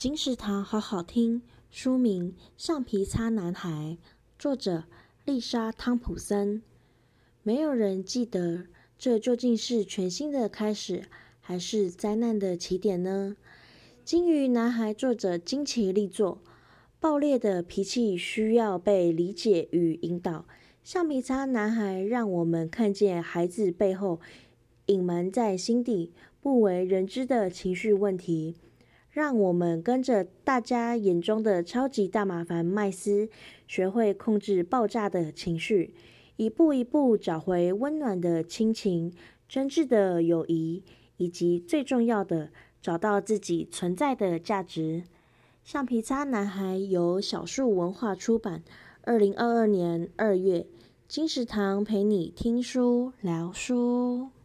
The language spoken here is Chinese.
金石堂好好听，书名《橡皮擦男孩》，作者丽莎·汤普森。没有人记得这究竟是全新的开始，还是灾难的起点呢？金鱼男孩作者金奇力作，爆裂的脾气需要被理解与引导。橡皮擦男孩让我们看见孩子背后隐瞒在心底不为人知的情绪问题。让我们跟着大家眼中的超级大麻烦麦斯，学会控制爆炸的情绪，一步一步找回温暖的亲情、真挚的友谊，以及最重要的，找到自己存在的价值。橡皮擦男孩由小树文化出版，二零二二年二月。金石堂陪你听书聊书。